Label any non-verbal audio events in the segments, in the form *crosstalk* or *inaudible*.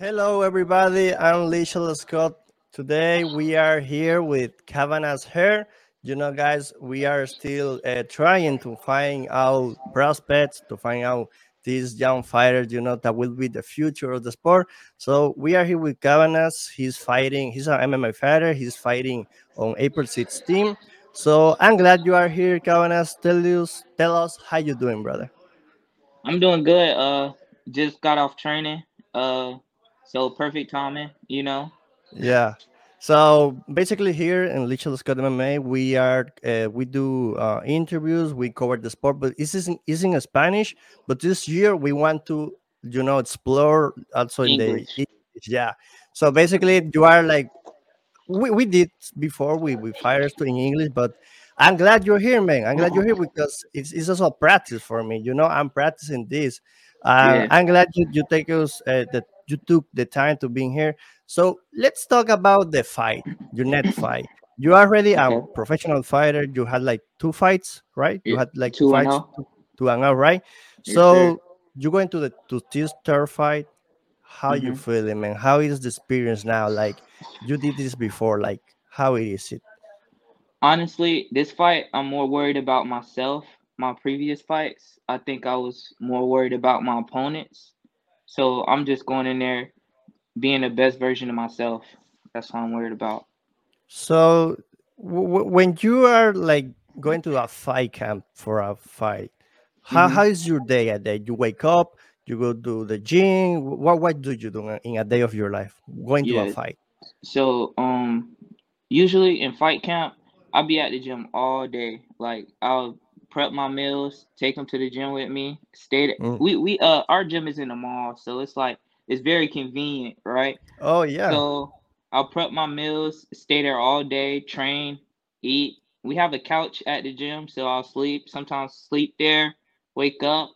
Hello, everybody. I'm Lichel Scott. Today we are here with Cabanas Hair. You know, guys, we are still uh, trying to find out prospects, to find out these young fighters, you know, that will be the future of the sport. So we are here with Cabanas. He's fighting, he's an MMA fighter. He's fighting on April 16. So I'm glad you are here, Cabanas. Tell us, tell us how you doing, brother. I'm doing good. Uh, just got off training. Uh, so perfect timing, you know. Yeah. So basically, here in Lichel Scott MMA, we are uh, we do uh, interviews. We cover the sport, but this isn't isn't in Spanish. But this year we want to, you know, explore also in English. the English. Yeah. So basically, you are like we, we did before. We we fired to in English, but I'm glad you're here, man. I'm glad you're here because it's it's also practice for me. You know, I'm practicing this. Uh, Yeah. I'm glad you you take us uh, that you took the time to being here. So let's talk about the fight, your net *coughs* fight. You are already a Okay. professional fighter. You had like two fights, right? You had like two fights to, to hang out, right? Yes, so sir. you go into the to this third fight. How you Mhm. feeling, man? How is the experience now? Like you did this before. Like how is it? Honestly, this fight, I'm more worried about myself. My previous fights, I think I was more worried about my opponents. So I'm just going in there being the best version of myself. That's what I'm worried about. So w- w- when you are like going to a fight camp for a fight, how, Mhm. how is your day a day? You wake up, you go to the gym. What what do you do in a day of your life going to a fight? So um, usually in fight camp, I'll be at the gym all day. Like I'll prep my meals, take them to the gym with me. Stay. There. Mm. We we uh our gym is in the mall, so it's like it's very convenient, right? Oh yeah. So I'll prep my meals, stay there all day, train, eat. We have a couch at the gym, so I'll sleep. Sometimes sleep there, wake up,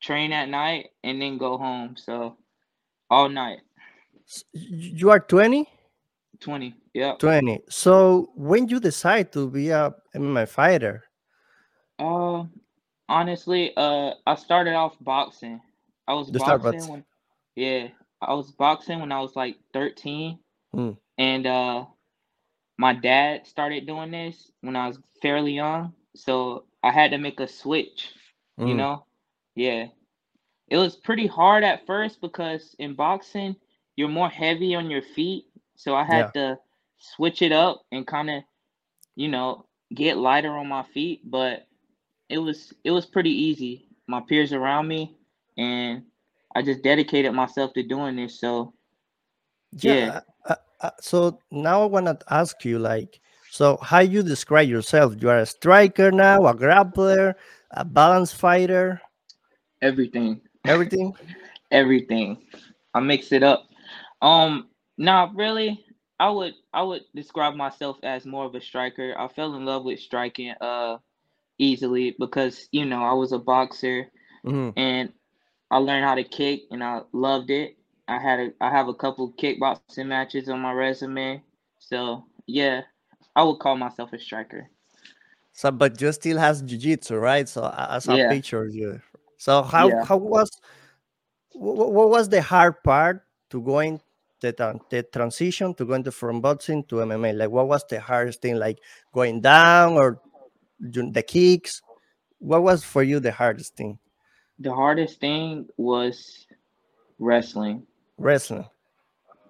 train at night, and then go home. So all night. You are 20? 20. yeah 20. So when you decide to be a MMA fighter, Uh honestly, uh I started off boxing. I was start boxing when yeah, I was boxing when I was like 13 mm, and uh my dad started doing this when I was fairly young, so I had to make a switch, you mm, know? Yeah. It was pretty hard at first because in boxing, you're more heavy on your feet, so I yeah. had to switch it up and kind of, you know, get lighter on my feet, but it was it was pretty easy. My peers around me and I just dedicated myself to doing this, so yeah. Yeah. Uh, uh, so now I want to ask you, like, so how you describe yourself? You are a striker now, a grappler, a balance fighter, Everything. everything. *laughs* Everything. I mix it up. Um, nah, really, I would I would describe myself as more of a striker. I fell in love with striking uh easily because you know I was a boxer Mhm. and I learned how to kick and I loved it. I had a I have a couple kickboxing matches on my resume. So yeah, I would call myself a striker. So, but you still has jiu-jitsu, right? So, as I Yeah, picture you. So, how yeah. how was what, what was the hard part to going the, the transition to going to from boxing to MMA? Like, what was the hardest thing? Like going down or the kicks? What was for you the hardest thing? The hardest thing was wrestling. Wrestling.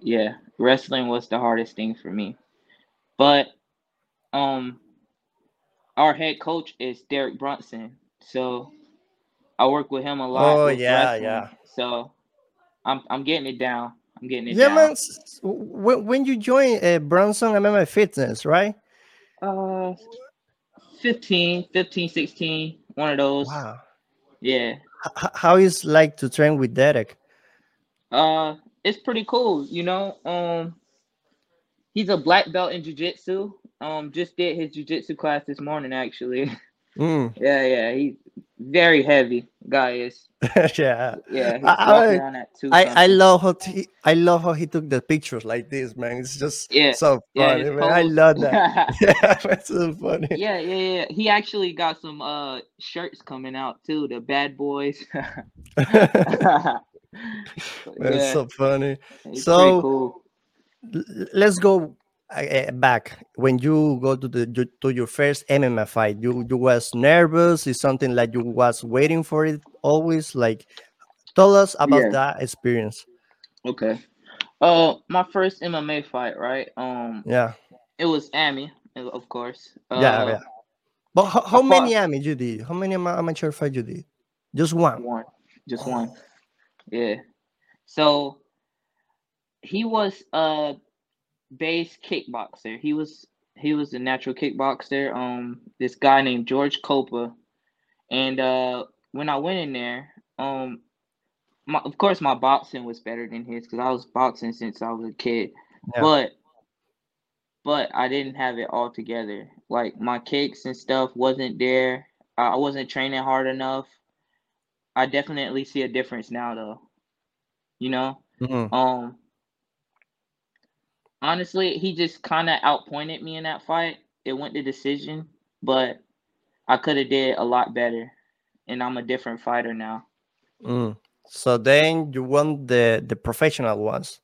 Yeah, wrestling was the hardest thing for me. But um our head coach is Derek Brunson. So I work with him a lot Oh yeah, wrestling. yeah, So I'm I'm getting it down. I'm getting it yeah, man. down. s- When, when you join uh, Brunson MMA Fitness, right? Uh 15, 15, 16, one of those. Wow. Yeah. H- how is like to train with Derek? Uh it's pretty cool, you know. Um he's a black belt in jiu-jitsu. Um just did his jiu-jitsu class this morning actually. *laughs* Mm. yeah, yeah, he's very heavy guy is. *laughs* yeah. Yeah, he's I, walking I around I I love how he, I love how he took the pictures like this, man. It's just Yeah, so funny, his man. I love that. *laughs* *laughs* Yeah, it's so funny. yeah, yeah, yeah. He actually got some uh shirts coming out too, the bad boys. That's yeah, so funny. it's So cool. let's go uh, back when you go to the you- to your first MMA fight. You you was nervous. Is something like you was waiting for it always? Like, tell us about Yeah. that experience. Okay. Uh, my first MMA fight, right? Um, Yeah, it was Amy, uh, of course. yeah, Uh, yeah. But how, how many amateur you did? How many amateur fight you did? Just one. one, just one. Oh, Yeah. So he was a base kickboxer. He was he was a natural kickboxer. Um, this guy named George Copa, and uh, when I went in there, um, my, of course my boxing was better than his because I was boxing since I was a kid. yeah. But but I didn't have it all together. Like my kicks and stuff wasn't there. I wasn't training hard enough. I definitely see a difference now though. You know? Mhm. Um honestly, he just kind of outpointed me in that fight. It went to decision, but I could have did a lot better. And I'm a different fighter now. Mm. So then you won the the professional ones.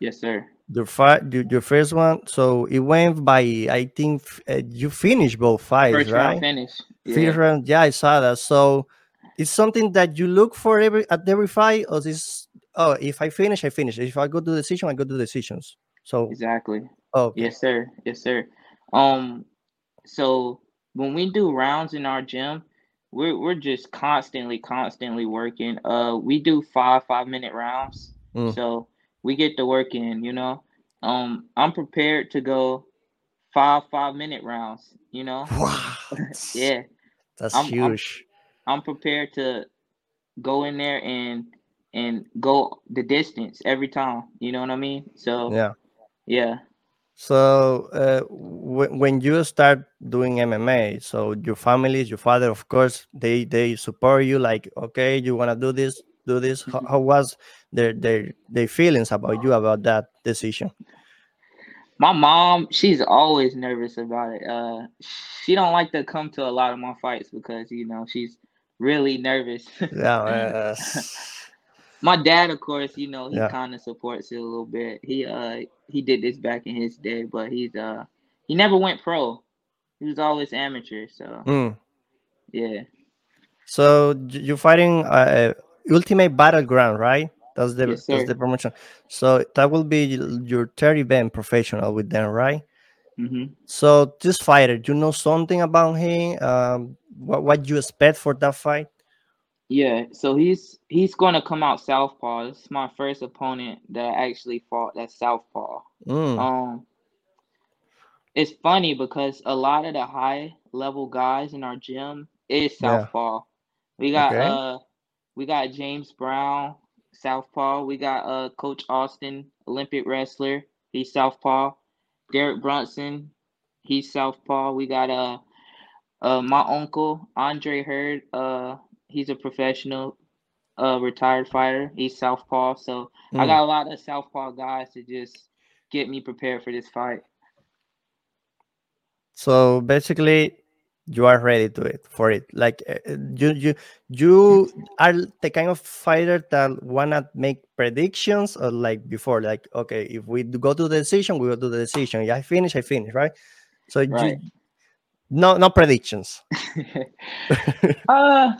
Yes, sir. The fight, your, your first one. So it went by. I think uh, you finished both fights, First round right? finish. First Yeah. round. Yeah, I saw that. So it's something that you look for every at every fight, or is oh, if I finish, I finish. If I go to the decision, I go to the decisions. So Exactly. oh, okay, Yes, sir. Yes, sir. Um, so when we do rounds in our gym, we're we're just constantly, constantly working. Uh, we do five five minute rounds, Mm. so we get to work in. You know, um, I'm prepared to go five five minute rounds. You know, *laughs* wow, *laughs* yeah, that's I'm I'm huge. I'm prepared to go in there and and go the distance every time. You know what I mean? So Yeah. Yeah. So uh, w- when you start doing MMA, so your family, your father, of course, they they support you. Like, okay, you wanna do this, do this. How, Mhm. how was their their their feelings about you about that decision? My mom, she's always nervous about it. Uh, she don't like to come to a lot of my fights because you know she's really nervous. Yeah, *laughs* uh, my dad, of course, you know he yeah. kind of supports it a little bit. He uh he did this back in his day, but he's uh he never went pro. He was always amateur. So Mm. yeah, So you're fighting uh, Ultimate Battleground, right? That's the yes, that's the promotion. So that will be your third event professional with them, right? hmm So this fighter, do you know something about him? Um, what what you expect for that fight? Yeah, so he's he's going to come out southpaw. This is my first opponent that actually fought that southpaw. Mm, Um, it's funny because a lot of the high level guys in our gym is yeah. southpaw. We got Okay. uh we got James Brown, southpaw. We got uh Coach Austin, Olympic wrestler. He's southpaw. Derek Brunson, he's southpaw. We got uh uh my uncle Andre Heard, Uh, he's a professional uh retired fighter. He's southpaw. So I Mm. got a lot of southpaw guys to just get me prepared for this fight. So basically, you are ready to it for it. Like uh, uh, you you you are the kind of fighter that wanna make predictions or like before, like okay, if we go to the decision, we will do the decision. Yeah, I finish, I finish, right? So you Right. No no predictions. *laughs* *laughs* uh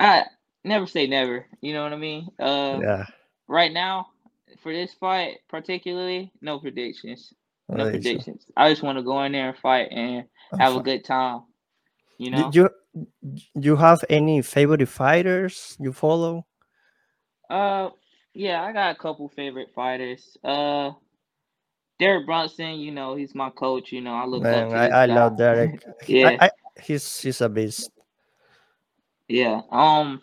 I never say never. You know what I mean? Uh yeah, right now, for this fight particularly, no predictions. No predictions. predictions. I just want to go in there and fight and Oh, have a good time. You Do know? you you have any favorite fighters you follow? Uh yeah, I got a couple favorite fighters. Uh Derek Brunson, you know, he's my coach, you know, I look up Man, to I, I love Derek. *laughs* Yeah. I, I, he's he's a beast. Yeah. Um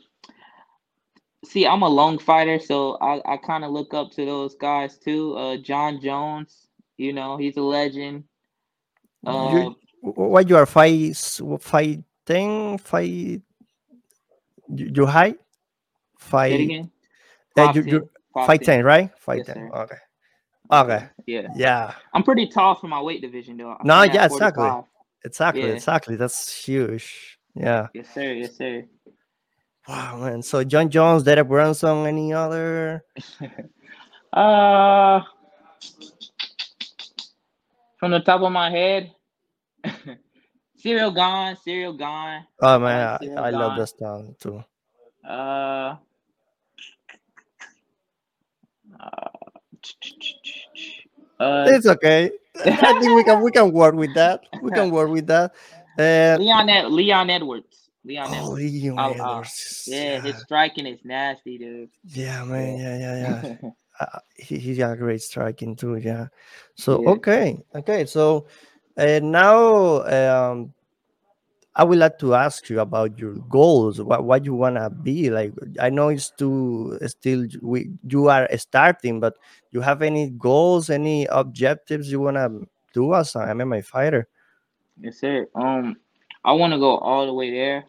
see, I'm a long fighter, so I, I kind of look up to those guys too. Uh Jon Jones, you know, he's a legend. Uh You what you are five ten five you, high five again. uh, you ten. you Five five ten. ten right five Yes, ten okay okay Yeah. yeah I'm pretty tall for my weight division though. I no yeah exactly exactly Yeah. exactly that's huge yeah Yes, sir. Yes, sir. Wow, man. So Jon Jones, Derek Brunson, any other? *laughs* uh, from the top of my head, *laughs* Ciryl Gane, Ciryl Gane. Oh man, I, I love this song too. Uh, uh, It's okay. *laughs* I think we can we can work with that. We can work with that. Uh, Leon Ed- Leon Edwards. Leon oh, Edwards. Leon Oh, uh, Edwards. Yeah, his striking is nasty, dude. yeah, man. Yeah, yeah, yeah. *laughs* uh, he, he's got great striking too. Yeah. So Yeah. okay, okay. So uh, now um, I would like to ask you about your goals. What what you wanna be like? I know it's too still we you are starting, but you have any goals, any objectives you wanna do as a MMA fighter? Yes, sir. Um, I want to go all the way there.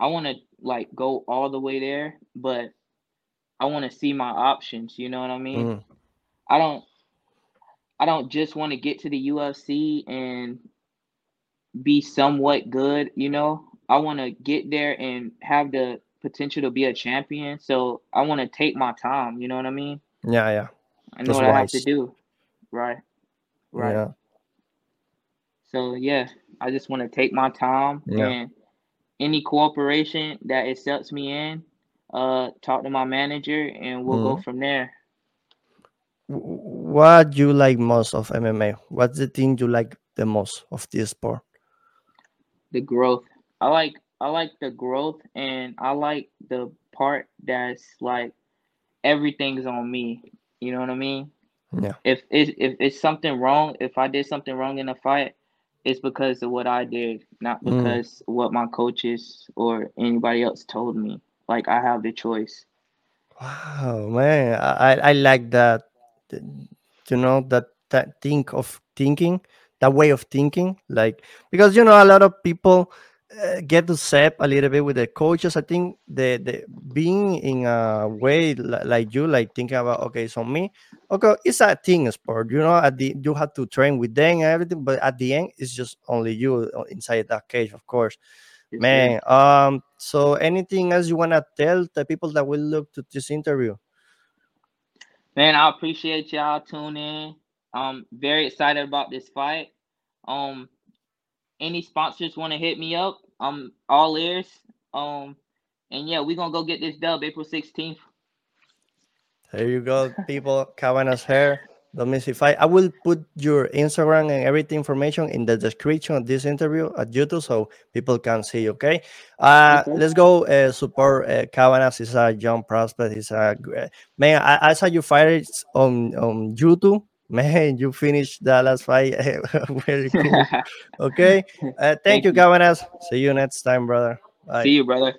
I want to like go all the way there, but I want to see my options. You know what I mean? Mm, I don't. I don't just want to get to the UFC and be somewhat good. You know, I want to get there and have the potential to be a champion. So I want to take my time. You know what I mean? yeah, yeah, I know That's what I have to do. Right. Right. yeah. So yeah, I just want to take my time Yeah. and any corporation that accepts me in, uh, talk to my manager and we'll Mm-hmm. go from there. What do you like most of MMA? What's the thing you like the most of this sport? The growth. I like I like the growth and I like the part that's like everything's on me. You know what I mean? Yeah. If if if it's something wrong, if I did something wrong in a fight, it's because of what I did, not Mm. because what my coaches or anybody else told me. Like I have the choice. Wow, man, I, I I like that. You know that that think of thinking, that way of thinking, like because you know a lot of people uh, get upset a little bit with the coaches. I think the the being in a way li- like you, like thinking about okay, so me, okay, it's a team sport. You know, at the you have to train with them and everything, but at the end, it's just only you uh, inside that cage, of course. Yes. Man, um, so anything else you wanna tell the people that will look to this interview? Man, I appreciate y'all tuning in. I'm very excited about this fight. Um, any sponsors want to hit me up? I'm all ears. Um, and yeah, we're gonna go get this dub April 16th. There you go, people. *laughs* Cabana's hair. Don't miss it. I, I will put your Instagram and everything information in the description of this interview at YouTube so people can see. Okay. Uh, Okay. let's go uh, support uh, Cabanas. He's a young prospect. He's a man. I, I saw you fight on on YouTube. Man, you finished the last fight. Very cool. *laughs* Okay. Uh, thank, Thank you, you. See you next time, brother. Bye. See you, brother.